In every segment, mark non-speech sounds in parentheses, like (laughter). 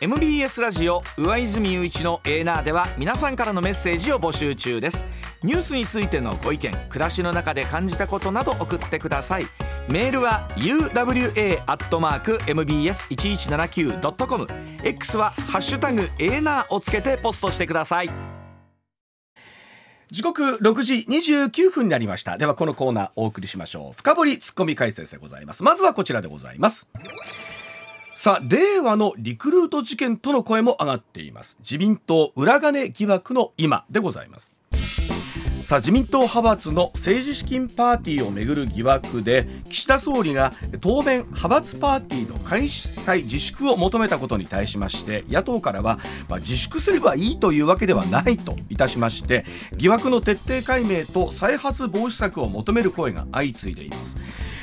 MBS ラジオ上泉雄一のエーナーでは皆さんからのメッセージを募集中です。ニュースについてのご意見暮らしの中で感じたことなど送ってください。メールは uwa.mbs1179.com X はハッシュタグエーナーをつけてポストしてください。時刻6時29分になりました。ではこのコーナーお送りしましょう。深掘りツッコミ解説でございます。まずはこちらでございます。さあ令和のリクルート事件との声も上がっています。自民党裏金疑惑の今でございます。さあ自民党派閥の政治資金パーティーをめぐる疑惑で岸田総理が当面派閥パーティーの開催自粛を求めたことに対しまして野党からは、まあ、自粛すればいいというわけではないといたしまして疑惑の徹底解明と再発防止策を求める声が相次いでいます。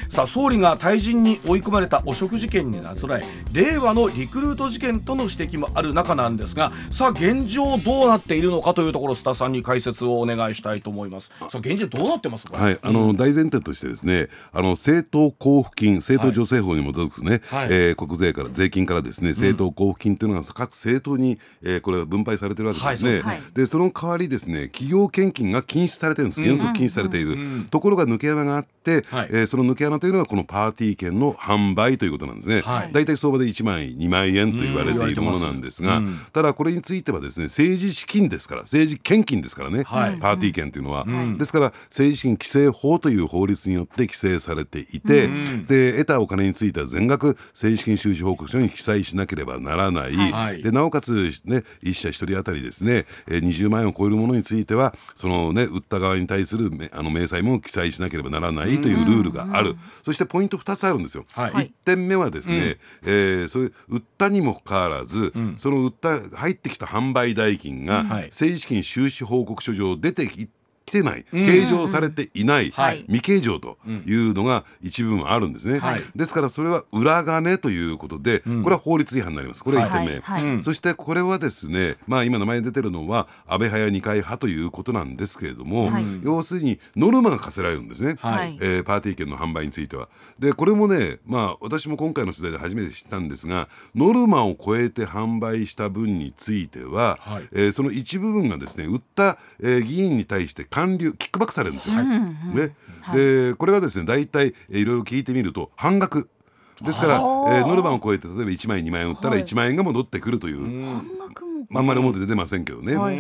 さあ総理が退陣に追い込まれた汚職事件になぞらえ令和のリクルート事件との指摘もある中なんですがさあ現状どうなっているのかというところ須田さんに解説をお願いしたいと思います。さあ現状どうなってますか？はいあの、大前提としてですねあの政党交付金政党助成法に基づくね、はい、えー、国税から税金からですね政党交付金というのが各政党に、えー、これは分配されてるわけですね、はい、でその代わりですね企業献金が禁止されてるんです。原則禁止されている、ところが抜け穴があって、はい、えー、その抜け穴というのはこのパーティー券の販売ということなんですね、はい、大体相場で1万円2万円と言われているものなんですが、うん、ただこれについてはですね政治資金ですから政治献金ですからね、はい、パーティー券というのは、うん、ですから政治資金規正法という法律によって規制されていて、うん、で得たお金については全額政治資金収支報告書に記載しなければならない、はい、でなおかつ、ね、1社1人当たりですね20万円を超えるものについてはその、ね、売った側に対するあの明細も記載しなければならないというルールがある、そしてポイント2つあるんですよ。はい、1点目はですね、うん、えー、それ売ったにもかかわらず、うん、その売った入ってきた販売代金が、政治資金収支報告書上出てき来てない、計上されていない、未計上というのが一部分あるんですね、はい、ですからそれは裏金ということで、これは法律違反になります。これ1点目、そしてこれはですねまあ今名前出てるのは安倍派や二階派ということなんですけれども、要するにノルマが課せられるんですね、はい、えー、パーティー券の販売については。でこれもねまあ私も今回の取材で初めて知ったんですがノルマを超えて販売した分については、はい、えー、その一部分がですね売った、えー、議員に対して還流キックバックされるんですよ。はい、ね、でこれがですね大体いろいろ聞いてみると半額。ですから、えー、ノルマを超えて例えば1万円2万円売ったら1万円が戻ってくるという。まん。まり表出てませんけどね、はい、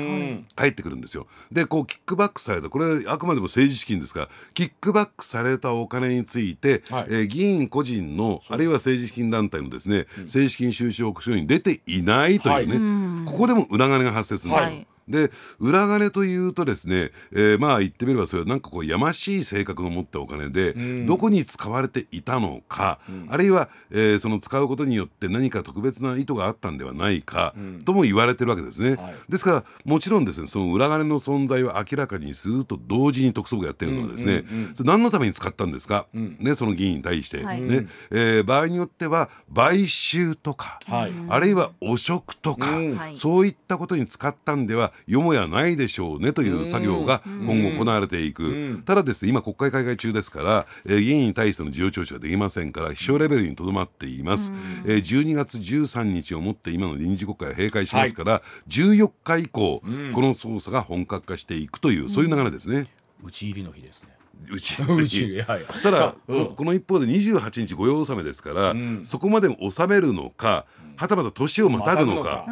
入ってくるんですよ。でこうキックバックされたこれあくまでも政治資金ですからキックバックされたお金について、はい、えー、議員個人のあるいは政治資金団体のですね、うん、政治資金収支報告書に出ていないというね、はい、ここでも裏金が発生するんですよ。で裏金というとですね、えー、まあ言ってみればそれはなんかこうやましい性格の持ったお金で、うん、どこに使われていたのか、うん、あるいは、えー、その使うことによって何か特別な意図があったんではないか、うん、とも言われてるわけですね、はい、ですからもちろんですねその裏金の存在を明らかにすると同時に特捜部がやってるのはですね、うんうんうん、何のために使ったんですか、ね、その議員に対して、はい、ね。えー、場合によっては買収とか、はい、あるいは汚職とか、そういったことに使ったんではよもやないでしょうねという作業が今後行われていく、ただですね今国会開会中ですから、えー、議員に対しての事情聴取ができませんから秘書レベルにとどまっています、えー、12月13日をもって今の臨時国会閉会しますから、はい、14日以降、この捜査が本格化していくというそういう流れですね。打ち入りの日ですねうち。(laughs) うちただ、うん、この一方で28日御用納めですから、うん、そこまで納めるのかはたまた年をまたぐのか。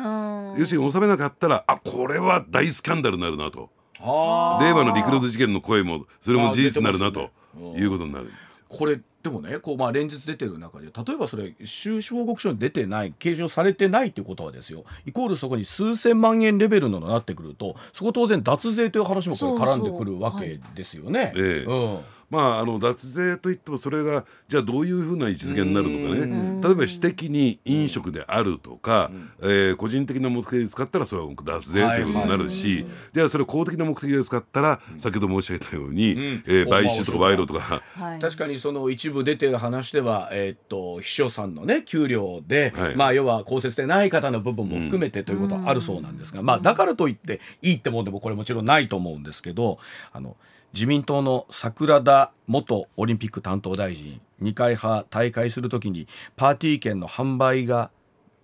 要するに納めなかったらあこれは大スキャンダルになるなと令和のリクルート事件の声もそれも事実になるなということになるんですよ。これでもねこうまあ連日出てる中で例えばそれ収支報告書に出てない計上されてないっていうことはですよイコールそこに数千万円レベルのになってくるとそこ当然脱税という話もこれ絡んでくるわけですよね。ええうんまあ、あの脱税といってもそれがじゃあどういうふうな位置づけになるのかね。例えば私的に飲食であるとか、えー、個人的な目的で使ったらそれは脱税ということになるし、じゃあそれを公的な目的で使ったら先ほど申し上げたように、うん、えー、買収とか賄賂とか、はい、確かにその一部出てる話では、えー、っと秘書さんのね給料で、はい、まあ要は公設でない方の部分も含めてということはあるそうなんですが、まあだからといっていいってもんでもこれもちろんないと思うんですけどあの自民党の桜田元オリンピック担当大臣二階派大会するときにパーティー券の販売が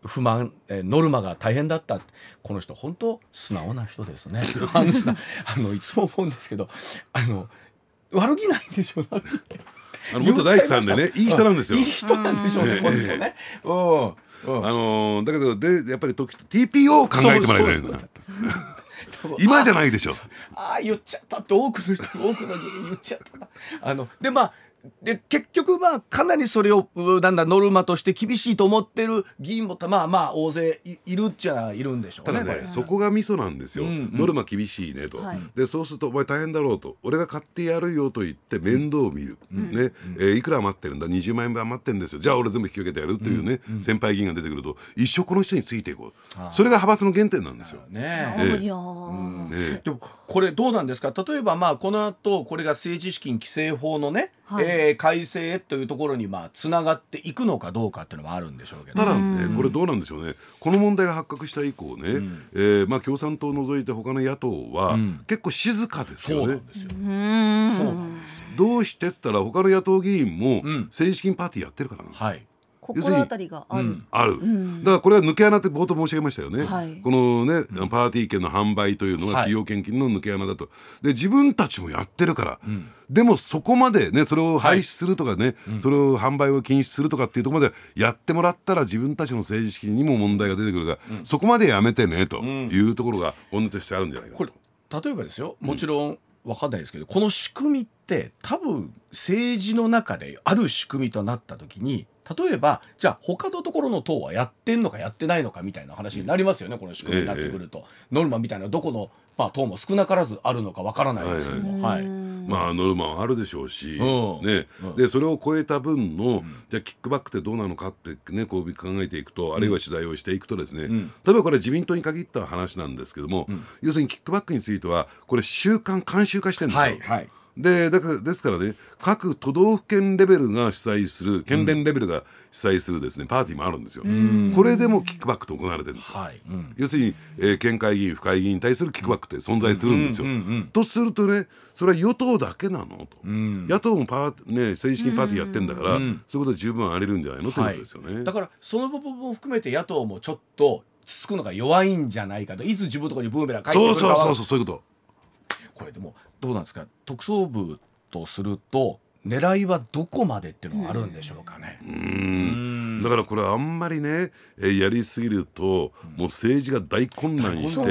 不満、えノルマが大変だったこの人本当素直な人ですね (laughs) あのいつも思うんですけどあの悪気ないんでしょうあの元大工さんでねいい人なんですよ。いい人なんでしょうね。本当ね。うん。あのー、だけどでやっぱり時 TPO を考えてもらえないな。(laughs) 今じゃないでしょ。ああ言っちゃったって多くの人多くの議員言っちゃった。あのでまあで結局まあかなりそれをなんだノルマとして厳しいと思ってる議員もまあまあ大勢いるっちゃいるんでしょうね。ただねそこがミソなんですよ、うんうん、ノルマ厳しいねと、はい、でそうするとお前大変だろうと。俺が買ってやるよと言って面倒を見る、うん、ね、うん、えー、いくら余ってるんだ？20万円分余ってるんですよ。じゃあ俺全部引き受けてやるっていうね、うんうん、先輩議員が出てくると一生この人についていこう。それが派閥の原点なんですよ。ねえ。ー、ねでもこれどうなんですか？例えばまあこの後これが政治資金規正法のね、はい、えー、改正というところにまあつながっていくのかどうかっていうのもあるんでしょうけど、ただねこれどうなんでしょうね。この問題が発覚した以降ね、うん、えー、まあ、共産党を除いて他の野党は結構静かですよね。どうしてって言ったら他の野党議員も政治資金パーティーやってるからなんです、はい心当たりがある、うん、ある、うん、だからこれは抜け穴って冒頭申し上げましたよね、はい、このねパーティー券の販売というのが企業献金の抜け穴だと。で自分たちもやってるから、うん、でもそこまでねそれを廃止するとかね、はい、それを販売を禁止するとかっていうところまでやってもらったら自分たちの政治資金にも問題が出てくるから、そこまでやめてねというところが本音としてあるんじゃないかこれ例えばですよ。もちろん、分かんないですけどこの仕組みって多分政治の中である仕組みとなった時に例えばじゃあ他のところの党はやってんのかやってないのかみたいな話になりますよね、この仕組みになってくると、ええ、ノルマみたいなどこの、まあ、党も少なからずあるのかわからないですけども、はい、まあノルマはあるでしょうし、うん、ね、うん、でそれを超えた分の、うん、じゃあキックバックってどうなのかってねこう考えていくとあるいは取材をしていくとですね、例えばこれ自民党に限った話なんですけども、要するにキックバックについてはこれ習慣慣習化してるんですよ。はいはいでだからですからね各都道府県レベルが主催する県連レベルが主催するですねパーティーもあるんですよ。これでもキックバックと行われてるんですよ。はい。うん、要するに、えー、県会議員府会議員に対するキックバックって存在するんですよ。とするとねそれは与党だけなのと、野党もパー、ね、政治資金パーティーやってんだから、そういうことは十分ありるんじゃないのということですよね、はい、だからその部分も含めて野党もちょっとつくのが弱いんじゃないかと。いつ自分のところにブーメラン返ってくるかそうそうそうそうそういうこと。これでもどうなんですか？特捜部とすると狙いはどこまでっていうのがあるんでしょうかね？うん。だからこれあんまりね、えやりすぎると、もう政治が大混乱して、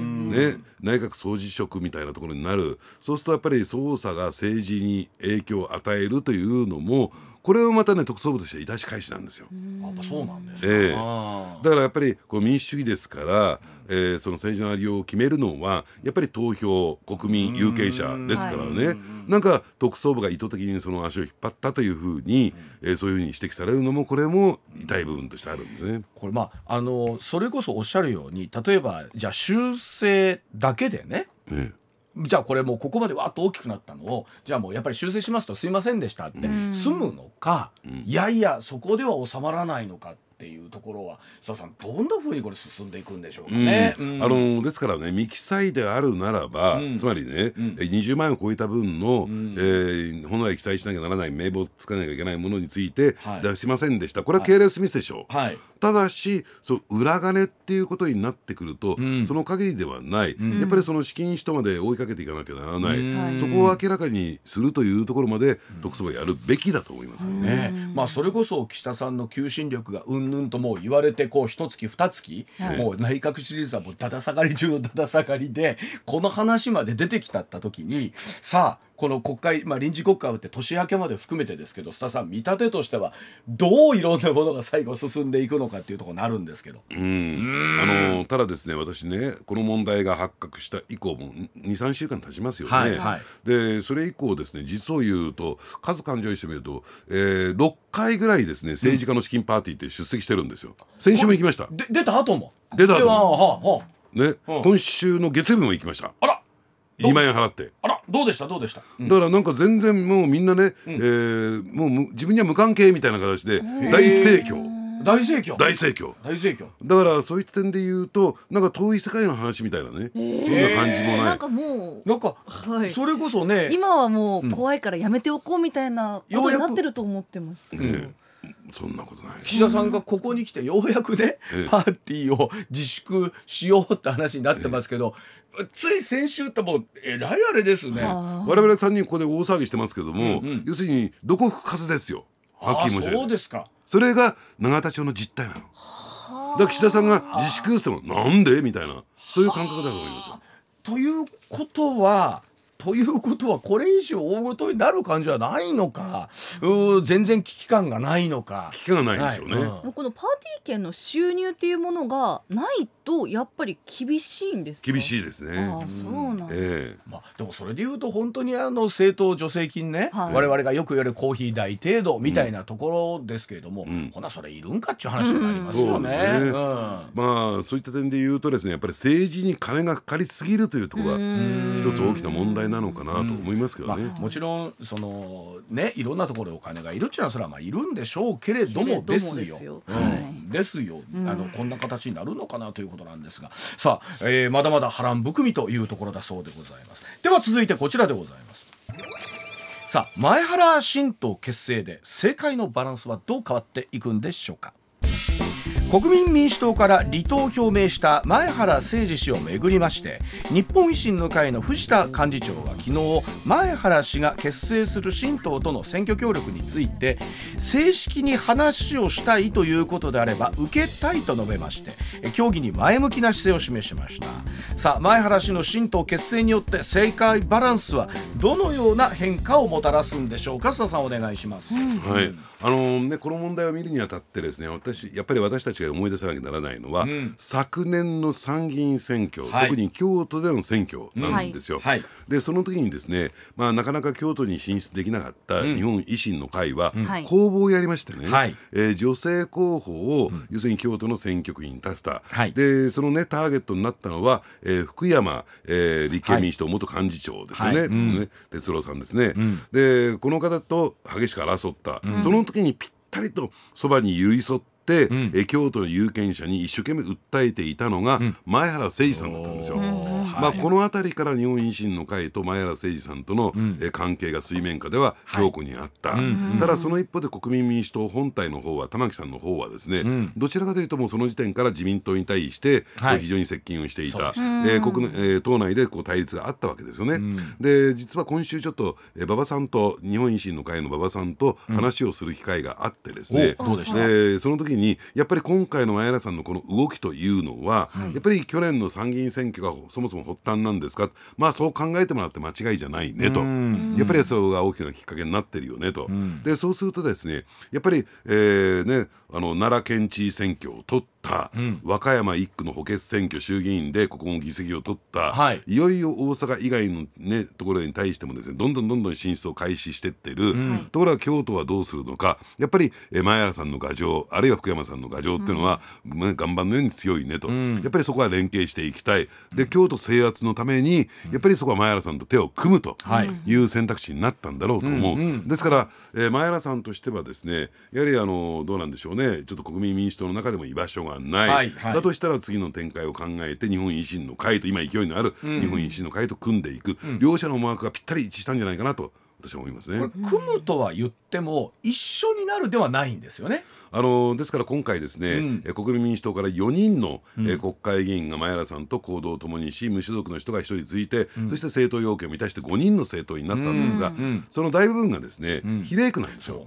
ね、内閣総辞職みたいなところになる。そうするとやっぱり捜査が政治に影響を与えるというのもこれをまたね特捜部として致し返しなんですよ。やっぱそうなんですか、えー、だからやっぱりこう民主主義ですから、えー、その政治のありようを決めるのはやっぱり投票国民有権者ですからね、なんか特捜部が意図的にその足を引っ張ったというふうに、えー、そういうふうに指摘されるのもこれも痛い部分としてあるんですね。これまああのそれこそおっしゃるように例えばじゃあ修正だけでねねじゃあこれもうここまでわっと大きくなったのをじゃあもうやっぱり修正しますとすいませんでしたって済むのか、うん、いやいやそこでは収まらないのかっていうところは佐さんどんなふうにこれ進んでいくんでしょうかね。うん、あのですからね未記載であるならば、うん、つまりね、うん、20万円を超えた分の、うん、えー、本来記載しなきゃならない名簿をつかなきゃいけないものについて、はい、出しませんでした。これは経連スミスでしょう。はいただしそ裏金っていうことになってくると、うん、その限りではない、うん、やっぱりその資金使途まで追いかけていかなきゃならない、うん、そこを明らかにするというところまで特捜部はやるべきだと思います。よね。まあ、それこそ岸田さんの求心力がうんぬんともう言われてこう一月二月、はい、もう内閣支持率はもうだだ下がり中のだだ下がりでこの話まで出てきたった時にさあこの国会、まあ、臨時国会って年明けまで含めてですけど須田さん見立てとしてはどういろんなものが最後進んでいくのかっていうところになるんですけど。うん。あのただですね私ねこの問題が発覚した以降も23週間経ちますよね、はいはい、でそれ以降ですね実を言うと数勘定してみると、えー、6回ぐらいですね政治家の資金パーティーって出席してるんですよ、先週も行きました。で出た後も。出た後も。ね、今週の月曜日も行きました。あら2万円払って。あらどうでした？どうでした、だからなんか全然もうみんなね、うえー、もう自分には無関係みたいな形で大盛況。大盛況？大盛況。大盛況。だからそういった点で言うとなんか遠い世界の話みたいなね、えー、な感じもない。なんかもうなんか、はい、それこそね今はもう怖いからやめておこうみたいなことになってると思ってます、うん、そんなことない。岸田さんがここに来てようやくね、パーティーを自粛しようって話になってますけど、つい先週ってもうえらいあれですね。我々3人ここで大騒ぎしてますけども、うんうん、要するにどこ吹かずですよ。はっきり申し上げそうですか。それが永田町の実態なの。だから岸田さんが自粛ってもなんで？みたいな。そういう感覚だと思います。ということはということはこれ以上大ごとになる感じはないのか。う全然危機感がないのか。危機感がないんですよね、はい。うん、このパーティー券の収入っていうものがないとやっぱり厳しいんです厳しいですね。あそうなん、えー、まあ、でもそれでいうと本当にあの政党助成金ね、はい、我々がよく言われるコーヒー代程度みたいなところですけれども、うん、ほなそれいるんかっちゅう話になりますよね,、ね。うん、まあそういった点で言うとですねやっぱり政治に金がかかりすぎるというところが一つ大きな問題なのかなと思いますけどね、まあ、もちろんそのねいろんなところでお金がいるっちゅうのはそれはまあいるんでしょうけれどもですよ。ですよ、あのこんな形になるのかなということなんですが。さあ、えー、まだまだ波乱含みというところだそうでございます。では続いてこちらでございます。さあ前原新党結成で政界のバランスはどう変わっていくんでしょうか国民民主党から離党を表明した前原誠司氏をめぐりまして日本維新の会の藤田幹事長は昨日前原氏が結成する新党との選挙協力について正式に話をしたいということであれば受けたいと述べまして協議に前向きな姿勢を示しました。さあ前原氏の新党結成によって政界バランスはどのような変化をもたらすんでしょうか？須田さんお願いします、うん、はいあのねこの問題を見るにあたってですね私やっぱり私たちちが思い出さなきゃならないのは、うん、昨年の参議院選挙、はい、特に京都での選挙なんですよ。はい、でその時にですね、まあ、なかなか京都に進出できなかった日本維新の会は、公募をやりましてね、はい、えー、女性候補を、要するに京都の選挙区に立てた、でそのねターゲットになったのは、えー、福山、えー、立憲民主党元幹事長ですよね、ね哲郎さんですね。でこの方と激しく争った、その時にぴったりとそばに寄り添って、うん、え京都の有権者に一生懸命訴えていたのが前原誠司さんだったんですよ。まあ、この辺りから日本維新の会と前原誠司さんとの、え関係が水面下では強固にあった、はい、ただその一方で国民民主党本体の方は玉木さんの方はですね、うん、どちらかというともうその時点から自民党に対して、はい、非常に接近をしていた、えー、国えー、党内でこう対立があったわけですよね。うん、で実は今週ちょっと馬場さんと日本維新の会の馬場さんと話をする機会があってですね、うえー、その時にやっぱり今回の前原さんのこの動きというのは、はい、やっぱり去年の参議院選挙がそもそも発端なんですか？まあそう考えてもらって間違いじゃないねと。やっぱりそれが大きなきっかけになってるよねと。でそうするとですねやっぱり、えーね、あの奈良県知事選挙を取ったうん、和歌山1区の補欠選挙衆議院でここも議席を取った、はい、いよいよ大阪以外の、ね、ところに対してもですねどんどんどんどん進出を開始していってる、うん、ところが京都はどうするのか。やっぱり前原さんの牙城あるいは福山さんの牙城っていうのは、うん、岩盤のように強いねと、やっぱりそこは連携していきたい。で京都制圧のためにやっぱりそこは前原さんと手を組むとい。う選択肢になったんだろうと思う、ですから、えー、前原さんとしてはですねやはりあのどうなんでしょうねちょっと国民民主党の中でも居場所がない、はいはい、だとしたら次の展開を考えて日本維新の会と今勢いのある日本維新の会と組んでいく、うん、両者の思惑がぴったり一致したんじゃないかなと私は思いますね。組むとは言っても一緒になるではないんですよね。あのですから今回ですね、うん、国民民主党から4人の、うん、国会議員が前原さんと行動を共にし無所属の人が1人ついて、うん、そして政党要件を満たして5人の政党になったんですが、その大部分がですね、比例区なんですよ。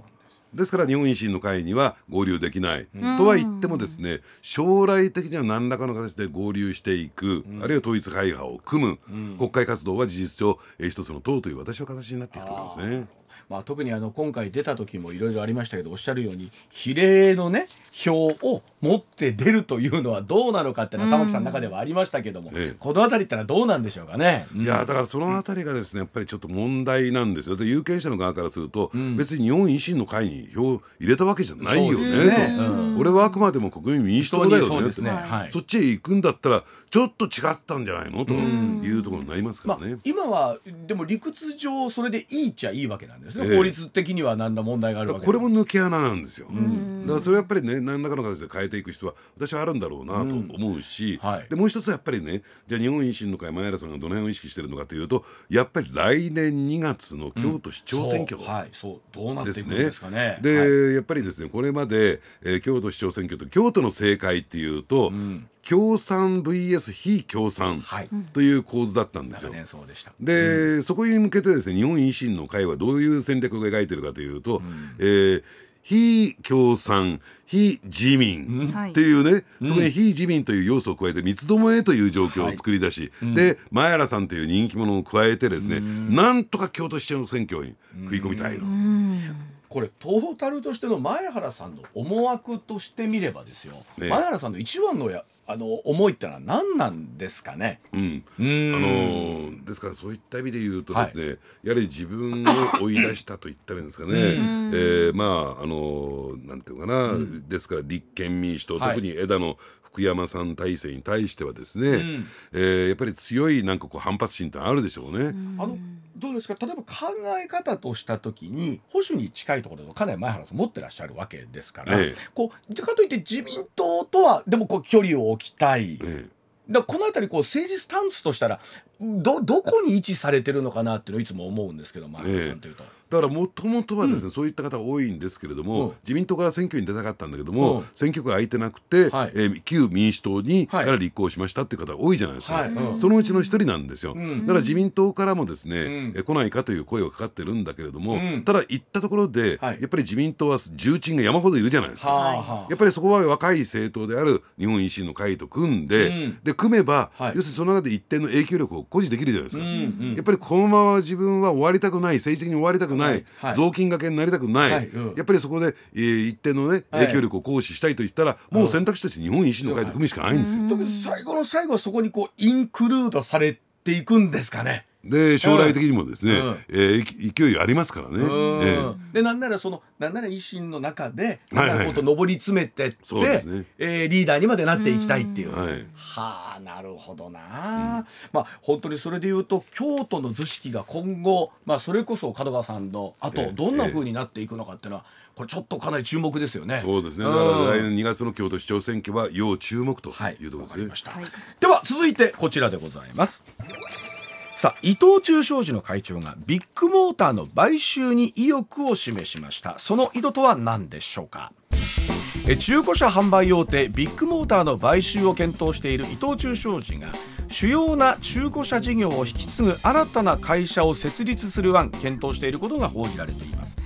ですから日本維新の会には合流できない、うん、とは言ってもですね将来的には何らかの形で合流していく、うん、あるいは統一会派を組む、うん、国会活動は事実上、えー、一つの党という私は形になっていると思いますね。まあ、特にあの今回出た時もいろいろありましたけどおっしゃるように比例のね票を持って出るというのはどうなのかっていうのは玉木さんの中ではありましたけども、ええ、この辺りってのはどうなんでしょうかね。いやだからその辺りがですねやっぱりちょっと問題なんですよ。で有権者の側からすると、うん、別に日本維新の会に票入れたわけじゃないよねねと、うん、俺はあくまでも国民民主党だよねそ、ね。はい、そっちへ行くんだったらちょっと違ったんじゃないの？というところになりますからね。まあ、今はでも理屈上それでいいっちゃいいわけなんですね、え、法律的には何ら問題があるわけこれも抜け穴なんですよ。だからそれやっぱりね何らかの形で変えてていく必要は私はあるんだろうなと思うし、うんはい、でもう一つやっぱりねじゃあ日本維新の会前原さんがどの辺を意識してるのかというとやっぱり来年2月の京都市長選挙、ですかね。で、はい、やっぱりですねこれまで、えー、京都市長選挙と京都の政界っていうと、うん。共産 VS 非共産という構図だったんですよ。で、うん、そこに向けてですね日本維新の会はどういう戦略を描いてるかというと、うん、えー非共産非自民っていうね、うん、そこに非自民という要素を加えて三つどもえという状況を作り出し、はい、で前原さんという人気者を加えてですね、うん、なんとか京都市長の選挙に食い込みたいの。これトータルとしての前原さんの思惑としてみればですよ、ね、前原さんの一番のやあの思いってのは何なんですかね？うん、あのですからそういった意味で言うとですね、はい、やはり自分を追い出したと言ったらいいんですかね。えー、まああのなんていうかな、うん、ですから立憲民主党、はい、特に枝野福山さん体制に対してはですね、うん、えー、やっぱり強いなんかこう反発心ってあるでしょうね。あのどうですか？例えば考え方とした時に保守に近いところだとかなり前原さん持ってらっしゃるわけですから、ええ、こうかといって自民党とはでもこう距離を置きたい。ええ。だこの辺りこう政治スタンスとしたらどどこに位置されてるのかなっていうのをいつも思うんですけど、前原さんというと。だからもともとはですね、うん、そういった方多いんですけれども、うん、自民党から選挙に出たかったんだけども、うん、選挙区が空いてなくて、はい、えー、旧民主党にから立候補しましたっていう方多いじゃないですか、はい、そのうちの一人なんですよ、だから自民党からもですね、うん、え来ないかという声がかかってるんだけれども、ただ行ったところで、はい、やっぱり自民党は重鎮が山ほどいるじゃないですか、やっぱりそこは若い政党である日本維新の会と組んで、で組めば、要するにその中で一定の影響力を誇示できるじゃないですか、やっぱりこのまま自分は終わりたくない政治的に終わりたくない、雑巾金がけになりたくない、はいうん、やっぱりそこで、えー、一定のね影響力を行使したいと言ったら、もう選択肢として日本維新の会で組むしかないんですよ。特に最後の最後はそこにこうインクルードされていくんですかね。で将来的にもですね、うん、えー、勢いありますからね。えー、でなんならそのなんなら維新の中でなんかこと上り詰めてって、はいはい、ねえー、リーダーにまでなっていきたいっていう。はい、はあなるほどな、うん、まあ本当にそれで言うと京都の図式が今後、まあ、それこそ門川さんのあとどんなふうになっていくのかっていうのは、これちょっとかなり注目ですよね。そうですね。来年2月の京都市長選挙は要注目というところですね。はい、では続いてこちらでございます。さあ伊藤忠商事の会長がビッグモーターの買収に意欲を示しました。その意図とは何でしょうか？中古車販売大手ビッグモーターの買収を検討している伊藤忠商事が主要な中古車事業を引き継ぐ新たな会社を設立する案検討していることが報じられています。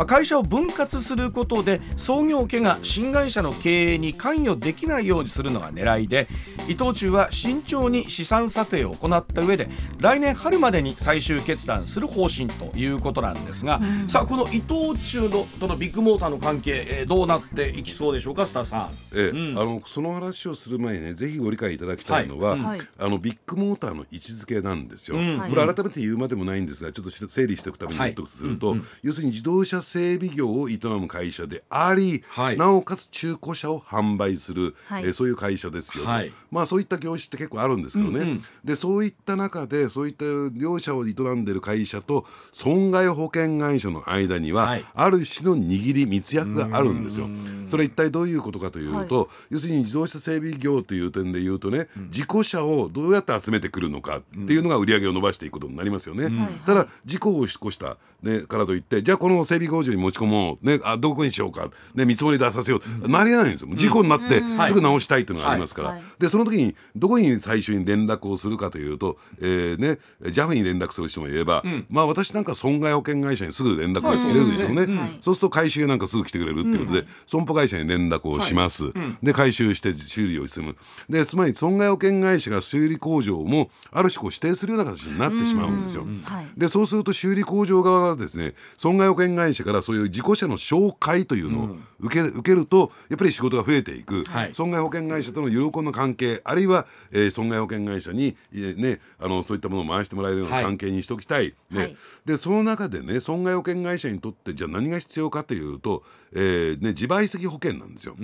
まあ、会社を分割することで創業家が新会社の経営に関与できないようにするのが狙いで伊藤忠は慎重に資産査定を行った上で来年春までに最終決断する方針ということなんですが、うん、さあこの伊藤忠のとのビッグモーターの関係、えー、どうなっていきそうでしょうかスターさん、えうん、あのその話をする前にねぜひご理解いただきたいのは、はい、あのビッグモーターの位置づけなんですよ、うん、これ改めて言うまでもないんですがちょっと整理しておくために納得すると、要するに自動車整備業を営む会社であり、はい、なおかつ中古車を販売する、はい、えー、そういう会社ですよと、はい、まあそういった業種って結構あるんですけどね、うんうん、でそういった中でそういった両者を営んでる会社と損害保険会社の間には、ある種の握り密約があるんですよ。それ一体どういうことかというと、要するに自動車整備業という点で言うとね、うん、事故車をどうやって集めてくるのかっていうのが売り上げを伸ばしていくことになりますよね。うん、ただ事故を起こした、ね、からといってじゃあこの整備工場に持ち込もう、ね、あどこにしようか、ね、見積もり出させよう、うん、なりえないんですよ。事故になってすぐ直したいというのがありますから、でその時にどこに最初に連絡をするかというと、えーね、JAF に連絡する人もいれば、まあ私なんか損害保険会社にすぐ連絡が入れるでしょうね、そうすると回収なんかすぐ来てくれるっていうことで、損保会社に連絡をします、はい、で回収して修理を済む。でつまり損害保険会社が修理工場もある種こう指定するような形になってしまうんですよ。でそうすると修理工場側はですね損害保険会社からそういう事故車の紹介というのを受け,、受けるとやっぱり仕事が増えていく、はい、損害保険会社との有効な関係あるいは、えー、損害保険会社に、えー、ね、あのそういったものを回してもらえるような関係にしておきたい、はい、ねでその中でね損害保険会社にとってじゃあ何が必要かというと、えーね、自賠責保険なんですよ。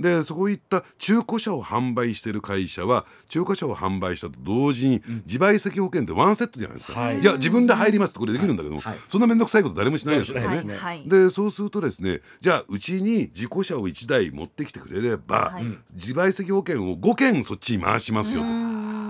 でそういった中古車を販売している会社は中古車を販売したと同時に自賠責保険ってワンセットじゃないですか、はい、いや自分で入りますってこれできるんだけども、はい、そんな面倒くさいこと誰もしないですからね、でそうするとですねじゃあうちに事故車を1台持ってきてくれれば、自賠責保険を5件そっちに回しますよと。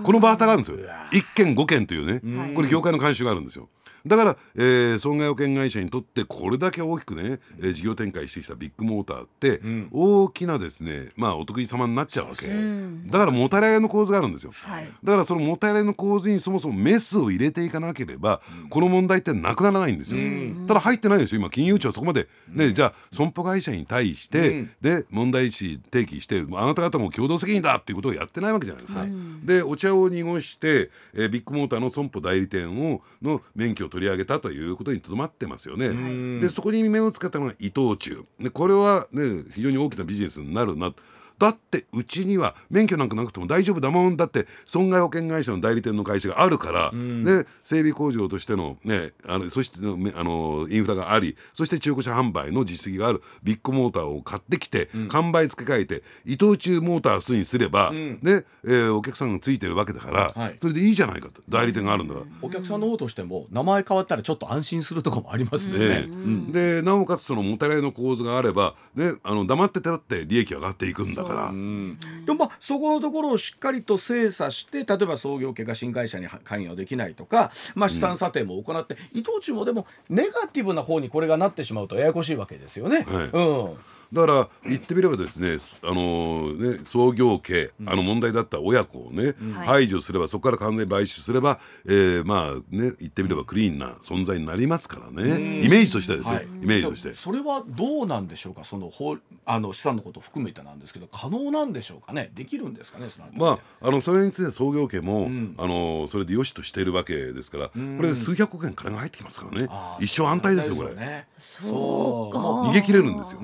このバータがあるんですよ。1件5件というね。これ業界の慣習があるんですよ。だから、えー、損害保険会社にとってこれだけ大きくね、えー、事業展開してきたビッグモーターって、うん、大きなですねまあお得意様になっちゃうわけ、だからもたれ合いの構図があるんですよ、はい、だからそのもたれ合いの構図にそもそもメスを入れていかなければ、うん、この問題ってなくならないんですよ、ただ入ってないですよ。今金融庁はそこまで、ね、じゃあ損保会社に対して、で問題視提起してあなた方も共同責任だっていうことをやってないわけじゃないですか、でお茶を濁して、えー、ビッグモーターの損保代理店をの免許を取り上げたといういうことにとどまってますよね。でそこに目をつけたのが伊藤忠。でこれはね非常に大きなビジネスになるなだってうちには免許なんかなくても大丈夫だもん。だって損害保険会社の代理店の会社があるから、うん、で整備工場としての,、ね、あのそしてのあのインフラがありそして中古車販売の実績があるビッグモーターを買ってきて、うん、完売付け替えて伊藤忠モータースにすれば、うん、でえー、お客さんがついてるわけだから、はい、それでいいじゃないかと。代理店があるんだから、お客さんの方としても名前変わったらちょっと安心するとかもありますね。ねでなおかつそのもたれの構図があれば、ね、あの黙っててだって利益上がっていくんだから。でもまあそこのところをしっかりと精査して例えば創業家が新会社に関与できないとか、まあ、資産査定も行って、伊藤忠もでもネガティブな方にこれがなってしまうとややこしいわけですよね。はい、うんだから言ってみればですねあのね創業家、あの問題だった親子をね、うん、排除すればそこから完全に買収すれば、えー、まあね言ってみればクリーンな存在になりますからね、イメージとしてですよ、はい、イメージとして。それはどうなんでしょうか？その法あの資産のことを含めてなんですけど可能なんでしょうかね？できるんですかね？そのまああのそれについて創業家も、うん、あのそれでよしとしているわけですから、これで数百億円金が入ってきますからね。一生安泰ですよこれ、ね、そうか。逃げ切れるんですよ。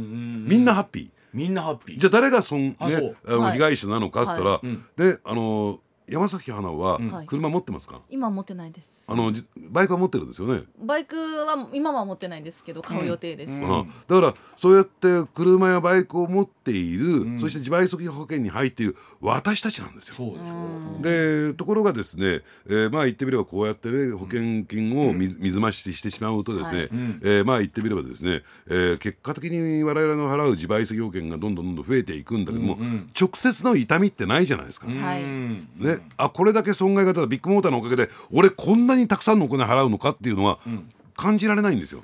うんみんなハッピー。みんなハッピー。じゃあ誰がそん、ね、あの被害者なのかっつったら、はい。であの山崎花は車持ってますか、今持ってないです。あのバイクは持ってるんですよね？バイクは今は持ってないですけど買う予定です、うん。うん、だからそうやって車やバイクを持っている、うん、そして自賠責保険に入っている私たちなんですよ。そうでしょでところがですね、えー、まあ言ってみればこうやってね保険金を水,、水増ししてしまうとですね、はい、えー、まあ言ってみればですね、えー、結果的に我々の払う自賠責保険がどんどんどんどん増えていくんだけども、うんうん、直接の痛みってないじゃないですか、はい、ね。あこれだけ損害が出たビッグモーターのおかげで俺こんなにたくさんのお金払うのかっていうのは、うん感じられないんですよ。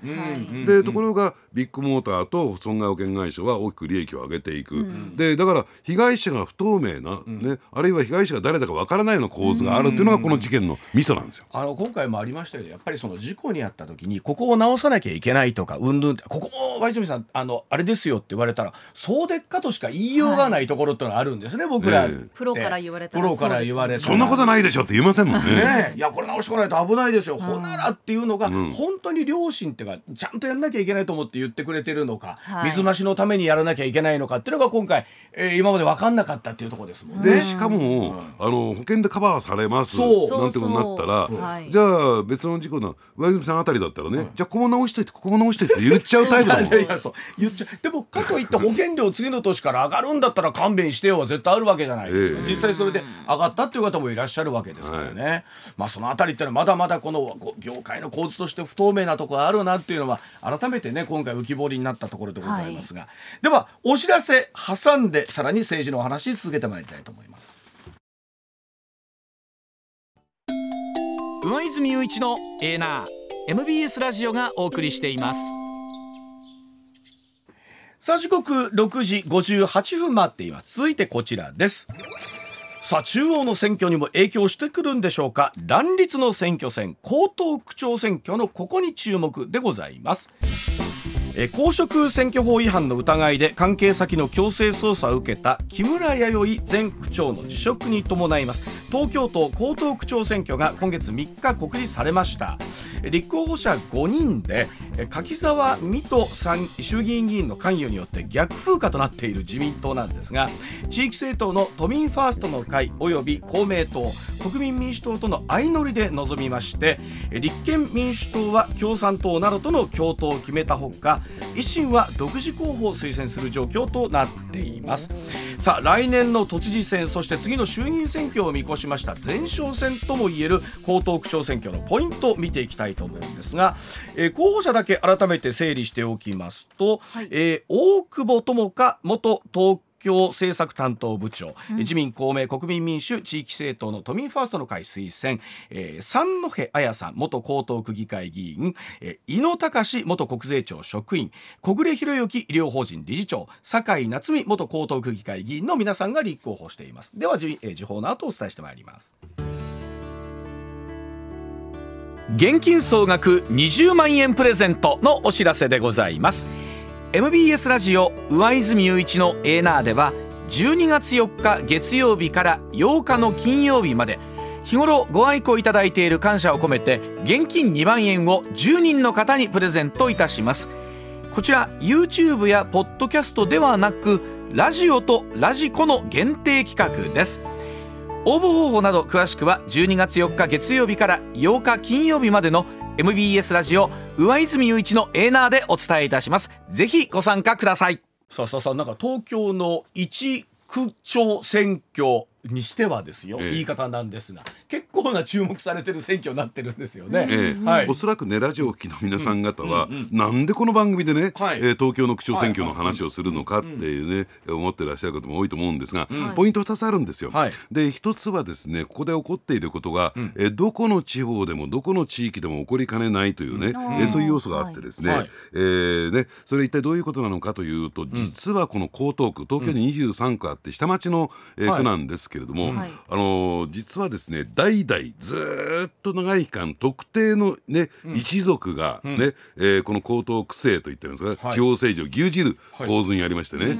でところがビッグモーターと損害保険会社は大きく利益を上げていく、うん、でだから被害者が不透明な、うん、ね、あるいは被害者が誰だかわからないような構図があるっていうのがこの事件のミソなんですよ。あの今回もありましたけどやっぱりその事故に遭った時にここを直さなきゃいけないとかうんぬんここも和泉さんあのあれですよって言われたらそうでっかとしか言いようがないところってのがあるんですね、はい、僕ら、プロから言われたプロから言われそんなことないでしょって言いませんもんね。ねいやこれ直してこないと危ないですよ、ほならっていうのが、本当に両親ってがちゃんとやらなきゃいけないと思って言ってくれてるのか、はい、水増しのためにやらなきゃいけないのかっていうのが今回、えー、今まで分かんなかったっていうところですもんね。でしかも、うん、あの保険でカバーされます。なんてことになったら、はい、じゃあ別の事故の上泉さんあたりだったらね、うん、じゃあここも直しといてここも直しといて言っちゃうタイプだもん。(laughs) いやいやそう言っちゃでもかといって保険料次の年から上がるんだったら勘弁してよは絶対あるわけじゃない。ですか、え。ー、実際それで上がったっていう方もいらっしゃるわけですからね、はい、まあそのあたりってのはまだまだこの業界の構図として不透明なところあるなっていうのは改めてね今回浮き彫りになったところでございますが、はい、ではお知らせ挟んでさらに政治のお話続けてまいりたいと思います。上泉雄一のエーナー MBS ラジオがお送りしています。さあ時刻6時58分回っています。続いてこちらですさあ中央の選挙にも影響してくるんでしょうか？乱立の選挙戦江東区長選挙のここに注目でございます。え公職選挙法違反の疑いで関係先の強制捜査を受けた木村弥生前区長の辞職に伴います。東京都江東区長選挙が今月3日告示されました。立候補者5人で柿沢水戸衆議院議員の関与によって逆風化となっている自民党なんですが地域政党の都民ファーストの会及び公明党国民民主党との相乗りで臨みまして立憲民主党は共産党などとの共闘を決めたほか維新は独自候補を推薦する状況となっています。さあ来年の都知事選そして次の衆議院選挙を見越残しました前哨戦ともいえる江東区長選挙のポイントを見ていきたいと思うんですが、えー、候補者だけ改めて整理しておきますと、はい、えー、大久保智香元東京政策担当部長、うん、自民公明国民民主地域政党の都民ファーストの会推薦、えー、三戸彩さん元江東区議会議員、えー、井野隆元国税庁職員小暮博之医療法人理事長酒井夏美元江東区議会議員の皆さんが立候補しています。では時,、えー、時報の後お伝えしてまいります。現金総額20万円プレゼントのお知らせでございます MBS ラジオ上泉雄一のエーナーでは12月4日月曜日から8日の金曜日まで日頃ご愛顧いただいている感謝を込めて現金2万円を10人の方にプレゼントいたします。こちら YouTube やポッドキャストではなくラジオとラジコの限定企画です。応募方法など詳しくは12月4日月曜日から8日金曜日までの MBS ラジオ上泉雄一のエーナーでお伝えいたします。ぜひご参加ください。さあさあさあなんか東京の一区長選挙。にしてはですよ、ええ、言い方なんですが結構な注目されてる選挙になってるんですよね、えはい、おそらくねラジオを聴きの皆さん方は、うんうんうん、なんでこの番組でね、はい、えー、東京の区長選挙の話をするのかっていうね、はい、思ってらっしゃる方も多いと思うんですが、うん、ポイント2つあるんですよ。はい、で1つはですねここで起こっていることが、うん、えー、どこの地方でもどこの地域でも起こりかねないというね、うん、えー、そういう要素があってですね,、はい、えー、ねそれ一体どういうことなのかというと実はこの江東区東京に23区あって下町の、えー、区なんですけれども、あの実はですね代々ずっと長い期間特定のね、うん、一族がね、うん、えー、この高等区政といってるんですが、はい、地方政治を牛耳る構図にありましてね、はい、え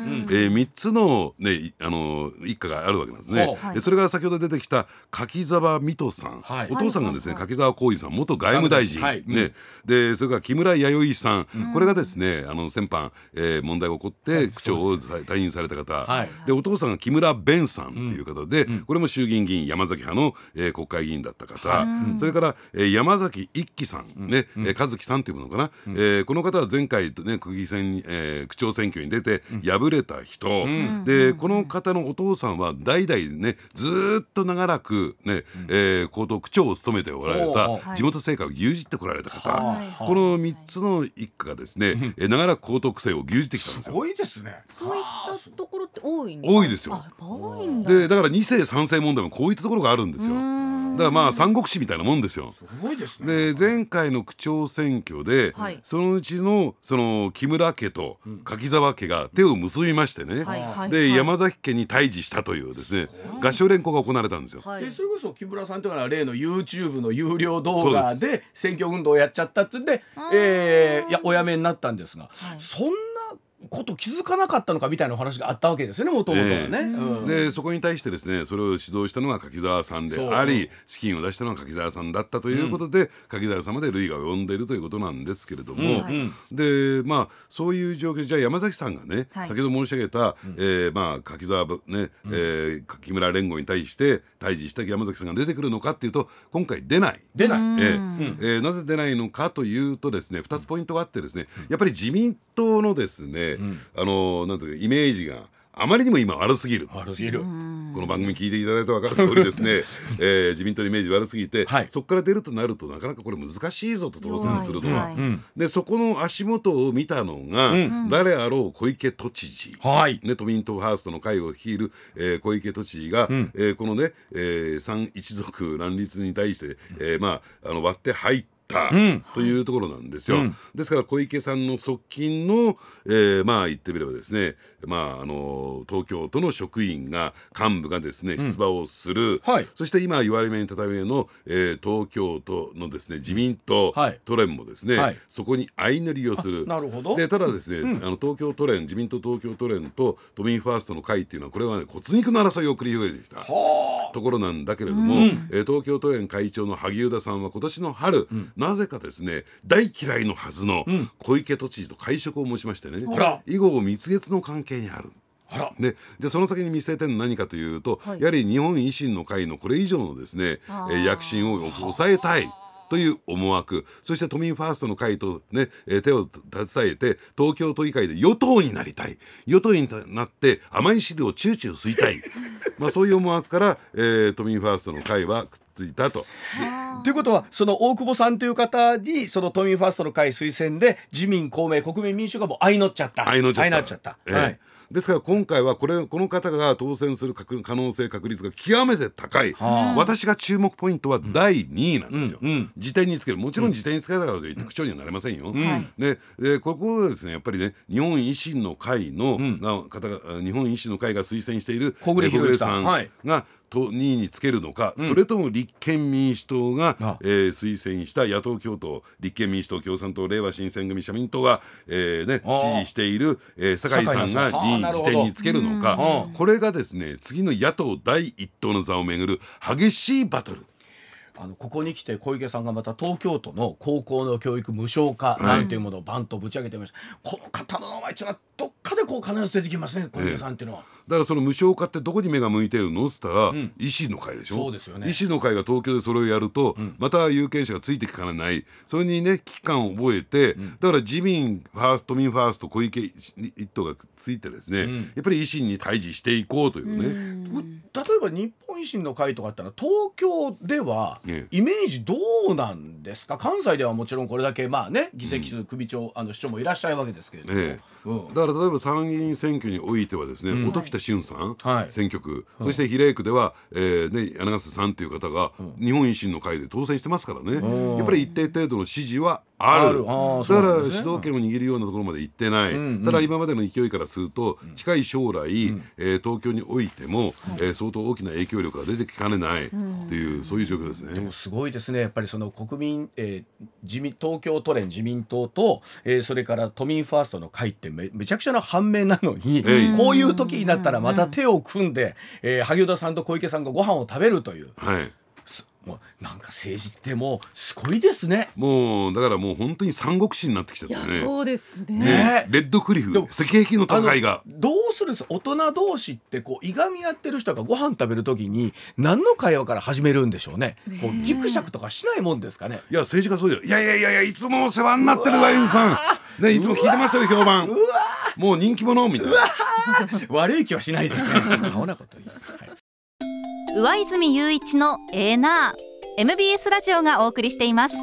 ー、3つの,、ね、あの一家があるわけなんですね。はい、それが先ほど出てきた柿沢水戸さん、はい、お父さんがですね、柿沢浩二さん元外務大臣、ね。でそれから木村弥生さん、これがですねあの先般、えー、問題が起こって区長を退任された方、でお父さんが木村弁さんっていう方で、これも衆議院議員山崎派の、えー、国会議員だった方、それから、えー、山崎一樹さん、ねうん、えー、和樹さんというのかな、うん、えー、この方は前回、ね、区議選、えー、区長選挙に出て敗れた人、うん、でこの方のお父さんは代々ねずっと長らくね、えー、高等区長を務めておられた地元政界を牛耳ってこられた方、はい、この3つの一家がですね、えー、長らく高等区政を牛耳ってきたんですよ。すごいですね。そういったところって多い多いですよ。でだから2世3世問題もこういったところがあるんですよ。だからまあ三国志みたいなもんですよ。すごいですね。で前回の区長選挙で、はい、そのうちのその木村家と柿沢家が手を結びましてね、はい、で、山崎家に対峙したというですね合唱連行が行われたんですよ。でそれこそ木村さんというのは例の YouTube の有料動画で選挙運動をやっちゃったってんで、えー、いやお辞めになったんですが、そんなこと気づかなかったのかみたいな話があったわけですよねもともとはね、えーうん、でそこに対してですねそれを指導したのが柿沢さんであり資金を出したのは柿沢さんだったということで、うん、柿沢さんまで類が及んでいるということなんですけれども、うん、でまあそういう状況じゃあ山崎さんがね、はい、先ほど申し上げた、うん、えー、まあ柿沢ね、うん、えー、柿村連合に対して対峙した山崎さんが出てくるのかっていうと今回出ない。出ない、えーえー、なぜ出ないのかというとですね2つポイントがあってですねやっぱり自民党のですね、うん、あのなんていうかイメージがあまりにも今悪すぎる。悪すぎる。この番組聞いていただいて分かる通りですね、(laughs) えー、自民党のイメージ悪すぎて、はい、そこから出るとなるとなかなかこれ難しいぞと当選するのは、はい。はい、でそこの足元を見たのが、うん、誰あろう小池都知事、はい。ね、都民党ファーストの会を率いる、えー、小池都知事が、うん、えー、このね、えー、三一族乱立に対して、えー、まああの割って入ってたというところなんですよ。うん、ですから小池さんの側近の、えー、まあ言ってみればですね、まあ、あの東京都の職員が幹部がですね出馬をする、うんはい、そして今言われ目にたための、えー、東京都のですね自民党、はい、都連もですね、はい、そこに相乗りをする。なるほど。でただですね、うん、あの東京都連自民党東京都連と都民ファーストの会っていうのはこれはね骨肉の争いを繰り広げてきたところなんだけれども、うん、えー、東京都連会長の萩生田さんは今年の春、うん、なぜかですね大嫌いのはずの小池都知事と会食を申しましてね、以後蜜月の関係にある。ね、でその先に見据えてるのは何かというと、はい、やはり日本維新の会のこれ以上のですね、え躍進を抑えたい。という思惑。そして都民ファーストの会と、ね、手を携えて東京都議会で与党になりたい。与党になって甘い汁をチューチュー吸いたい。(laughs) まあそういう思惑から、えー、都民ファーストの会はついたと。ということはその大久保さんという方にその都民ファーストの会推薦で自民公明国民民主がもう相乗っちゃった。相乗っちゃった。えー、はい。ですから今回はこれこの方が当選する可能性確率が極めて高い、はあ、私が注目ポイントは第2位なんですよ、うんうん、辞典につける。もちろん辞典につけたからといって区長にはなれませんよ、うん、ででここはですねやっぱりね日本維新の会の、方が日本維新の会が推薦している小栗弘さん。が、はいと2位につけるのか、うん、それとも立憲民主党が、えー、推薦した野党共闘立憲民主党共産党れいわ新選組社民党が、えーね、支持している、えー、酒井さんが2位時点につけるのか。これがですね次の野党第一党の座をめぐる激しいバトル。あのここに来て小池さんがまた東京都の高校の教育無償化なんていうものをバンとぶち上げてました、この方の名前っていうのはどっかでこう必ず出てきますね小池さんっていうのは。だからその無償化ってどこに目が向いてるのっつったら、うん、維新の会でしょ？そうですよね。維新の会が東京でそれをやると、うん、また有権者がついてきかねない。それにね危機感を覚えて、うん、だから自民ファースト民ファースト小池一党がついてですね、やっぱり維新に対峙していこうというね。例えば日本維新の会とかってのは東京ではイメージどうなんですか？関西ではもちろんこれだけまあね議席数首長、あの市長もいらっしゃるわけですけれども、えうん、だから例えば参議院選挙においてはですね、音喜多俊さん、はい、選挙区、そして比例区では、えーね、柳瀬さんという方が日本維新の会で当選してますからね、やっぱり一定程度の支持はある。だから主導権を握るようなところまで行ってない、ただ今までの勢いからすると近い将来、えー、東京においても、えー、相当大きな影響力が出てきかねないっていう、そういう状況ですね。でもすごいですね。やっぱりその国民、えー、自民東京都連自民党と、えー、それから都民ファーストの会ってめめちゃくちゃな反面なのに、こういう時になったらまた手を組んで、えー、萩生田さんと小池さんがご飯を食べるという。はいもうなんか政治ってもうすごいですね。もうだからもう本当に三国志になってきたね。そうですね、ね、レッドクリフ石壁の戦いが。どうするんです大人同士ってこういがみ合ってる人がご飯食べるときに何の会話から始めるんでしょうね？こうギクシャクとかしないもんですかね？いや政治家そうじゃいやいやいやいやいつもお世話になってるワインさん。ねいつも聞いてますよ評判。もう人気者みたいな。悪い気はしないですね (laughs) 上泉雄一のエーナー。MBS ラジオがお送りしています。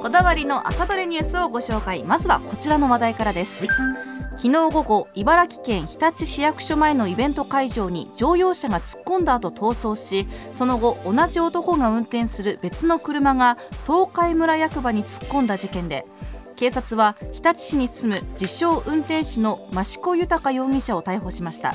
こだわりの朝どれニュースをご紹介。まずはこちらの話題からです、はい、昨日午後茨城県日立市役所前のイベント会場に乗用車が突っ込んだ後逃走しその後同じ男が運転する別の車が東海村役場に突っ込んだ事件で警察は日立市に住む自称運転手の益子豊容疑者を逮捕しました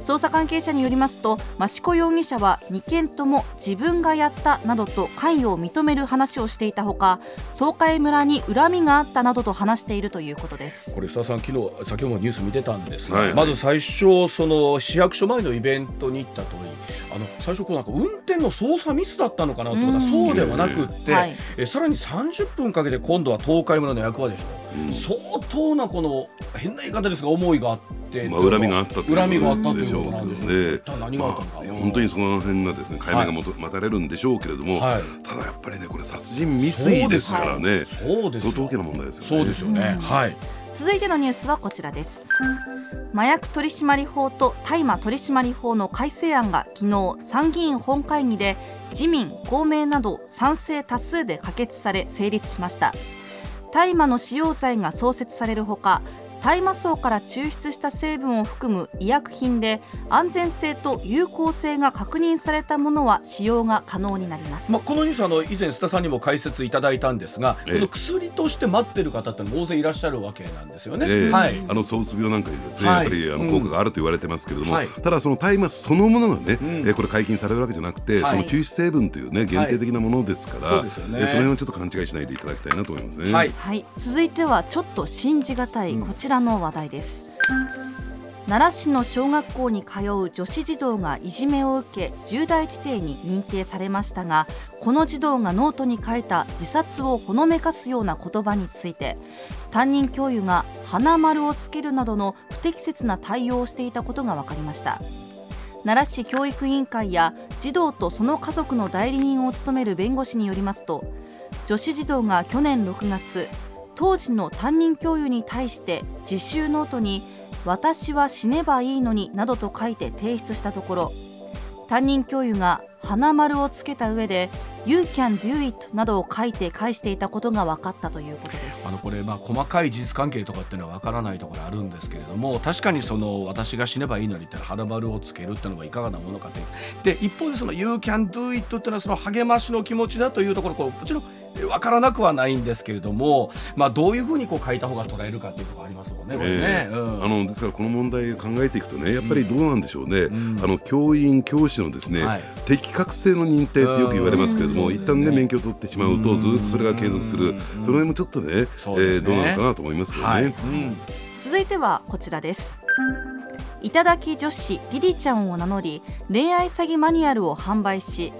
捜査関係者によりますと益子容疑者は2件とも自分がやったなどと関与を認める話をしていたほか東海村に恨みがあったなどと話しているということです。これ須田さん昨日先ほどニュース見てたんですが、はい。はい、まず最初その市役所前のイベントに行った通りあの最初こうなんか運転の操作ミスだったのかなと思った。らそうではなくって、はい、えさらに30分かけて今度は東海村の役場でしょ。相当なこの変な言い方ですが思いがあって、まあ、恨みがあった恨みがあったということなんでしょう。ね。まあ、本当にその辺がですね解明がもと、待たれるんでしょうけれども、はい、ただやっぱりねこれ殺人未遂ですからね。そうです相当大きな問題ですよね。そうですよね、はい。続いてのニュースはこちらです。麻薬取締法と大麻取締法の改正案が昨日参議院本会議で自民公明など賛成多数で可決され成立しました。大麻の使用罪が創設されるほか大麻草から抽出した成分を含む医薬品で安全性と有効性が確認されたものは使用が可能になります、まあ、このニュースあの以前須田さんにも解説いただいたんですが、この薬として待ってる方って大勢いらっしゃるわけなんですよね、えー、はい、あの躁うつ病なんかにですね、はい、やっぱりあの効果があると言われてますけれども、うん、ただその大麻そのものがね、うん、えー、これ解禁されるわけじゃなくて、はい、その抽出成分というね限定的なものですから、はい、そ、ね、えー、その辺をちょっと勘違いしないでいただきたいなと思いますね。はい、はい、続いてはちょっと信じがたいこちららの話題です。奈良市の小学校に通う女子児童がいじめを受け重大地底に認定されましたがこの児童がノートに書いた自殺をほのめかすような言葉について担任教諭が花丸をつけるなどの不適切な対応をしていたことが分かりました奈良市教育委員会や児童とその家族の代理人を務める弁護士によりますと女子児童が去年6月当時の担任教諭に対して自習ノートに「私は死ねばいいのに」などと書いて提出したところ担任教諭が花丸をつけた上で You can do it などを書いて返していたことが分かったということです。あのこれまあ細かい事実関係とかっていうのは分からないところあるんですけれども確かにその私が死ねばいいのにって花丸をつけるっていうのはいかがなものかというで一方でその You can do it っていうのはその励ましの気持ちだというところこうもちろん分からなくはないんですけれども、まあ、どういうふうにこう書いた方が捉えるかっていうところあります？ね。これね、うん、あのですからこの問題を考えていくとねやっぱりどうなんでしょうね、うん、あの教員教師のですね、はい、適格性の認定ってよく言われますけれども、うん、一旦ね免許を取ってしまうとずっとそれが継続する、その辺もちょっとね、ね。えー、どうなのかなと思いますけどね。はい。続いてはこちらです。頂き女子リリちゃんを名乗り恋愛詐欺マニュアルを販売し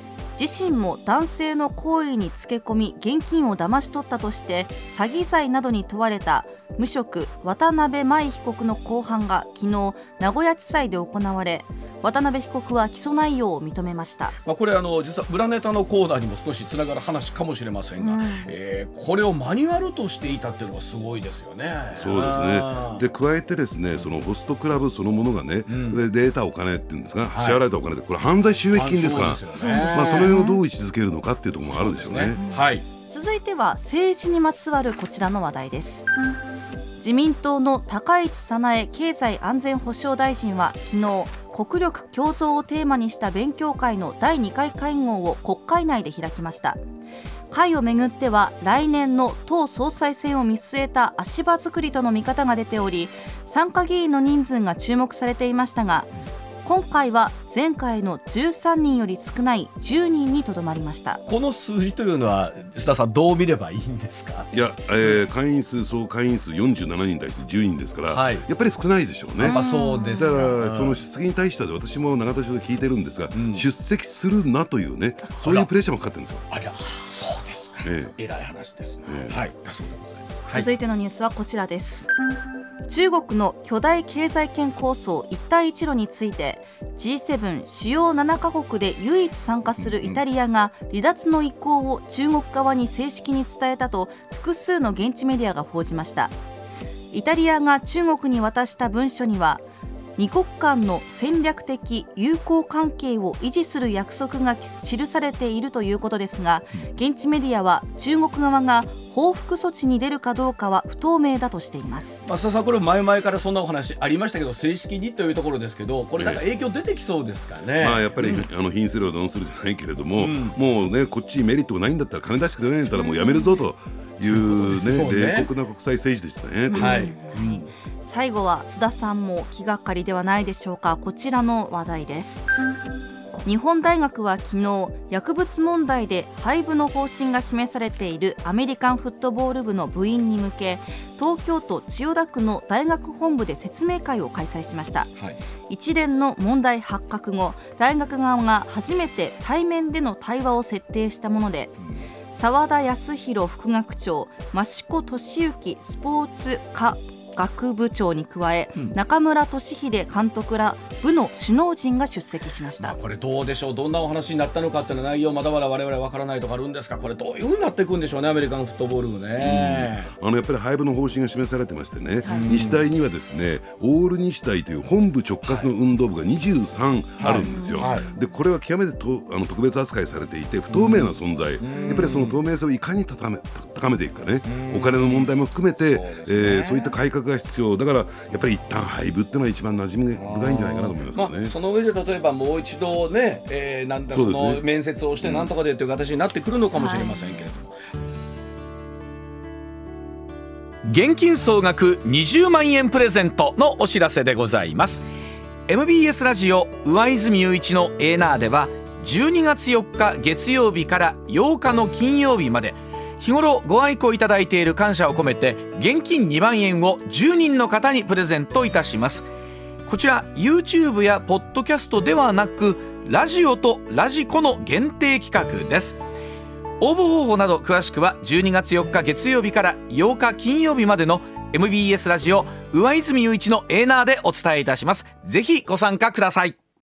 自身も男性の行為につけ込み現金を騙し取ったとして詐欺罪などに問われた無職渡辺舞被告の公判が昨日名古屋地裁で行われ渡辺被告は起訴内容を認めました、まあ、これあの実は裏ネタのコーナーにも少しつながる話かもしれませんが、うん、えー、これをマニュアルとしていたっていうのがすごいですよね。そうですね。で加えてですねそのホストクラブそのものがね、うん、でデータお金っていうんですが、はい、支払われたお金でこれ犯罪収益金ですから、まあ、それをどう位置づけるのかっていうところもあるでしょうね。ね。はい、続いては政治にまつわるこちらの話題です。自民党の高市早苗経済安全保障大臣は昨日国力競争をテーマにした勉強会の第2回会合を国会内で開きました。会をめぐっては来年の党総裁選を見据えた足場作りとの見方が出ており参加議員の人数が注目されていましたが今回は前回の13人より少ない10人にとどまりました。この数字というのは須田さんどう見ればいいんですか？いや、えー、会員数総会員数47人に対して10人ですから、はい、やっぱり少ないでしょうね。やっぱそうです。だからその質疑に対しては私も永田町で聞いてるんですが、うん、出席するなというねそういうプレッシャーもかかってるんですよ。あら。そうですか、ええ、偉い話ですね、ええ、はい。だそうでございます続いてのニュースはこちらです、中国の巨大経済圏構想一帯一路について G7 主要7カ国で唯一参加するイタリアが離脱の意向を中国側に正式に伝えたと複数の現地メディアが報じました。イタリアが中国に渡した文書には2国間の戦略的友好関係を維持する約束が記されているということですが現地メディアは中国側が報復措置に出るかどうかは不透明だとしています。増田さん、これ前々からそんなお話ありましたけど正式にというところですけどこれなん。か影響出てきそうですかね、まあ、やっぱり、うん、あの品質量ドンするじゃないけれども、うん、もうねこっちにメリットがないんだったら金出してくれないんだったらもうやめるぞというね、冷酷な国際政治でしたね。はい、うん最後は須田さんも気がかりではないでしょうか。こちらの話題です。日本大学は昨日薬物問題で廃部の方針が示されているアメリカンフットボール部の部員に向け東京都千代田区の大学本部で説明会を開催しました、はい、一連の問題発覚後大学側が初めて対面での対話を設定したもので澤田康弘副学長益子俊之スポーツ科学部長に加え、うん、中村俊秀監督ら部の首脳陣が出席しました、まあ、これどうでしょう？どんなお話になったのかっていうの内容まだまだ我々わからないとかあるんですがこれどういうふうになっていくんでしょうねアメリカンフットボール部ね、うん、あのやっぱり廃部の方針が示されてましてね、はい、西大にはですねオール西大という本部直轄の運動部が23あるんですよ、はい。はい、でこれは極めてとあの特別扱いされていて不透明な存在、やっぱりその透明性をいかに高め高めていくかね。お金の問題も含めてそう,、えー、そういった改革が必要。だからやっぱり一旦廃部っていうのは一番馴染み深いんじゃないかなと思いますね、まあ、その上で例えばもう一度ね、えー、なんだその面接をしてなんとかでという形になってくるのかもしれませんけれども。現金総額20万円プレゼントのお知らせでございます。MBS ラジオ上泉雄一のエーナーでは12月4日月曜日から8日の金曜日まで「日頃ご愛顧いただいている感謝を込めて現金2万円を10人の方にプレゼントいたします。こちら YouTube やポッドキャストではなくラジオとラジコの限定企画です。応募方法など詳しくは12月4日月曜日から8日金曜日までの MBS ラジオ上泉雄一のエーナーでお伝えいたします。ぜひご参加ください。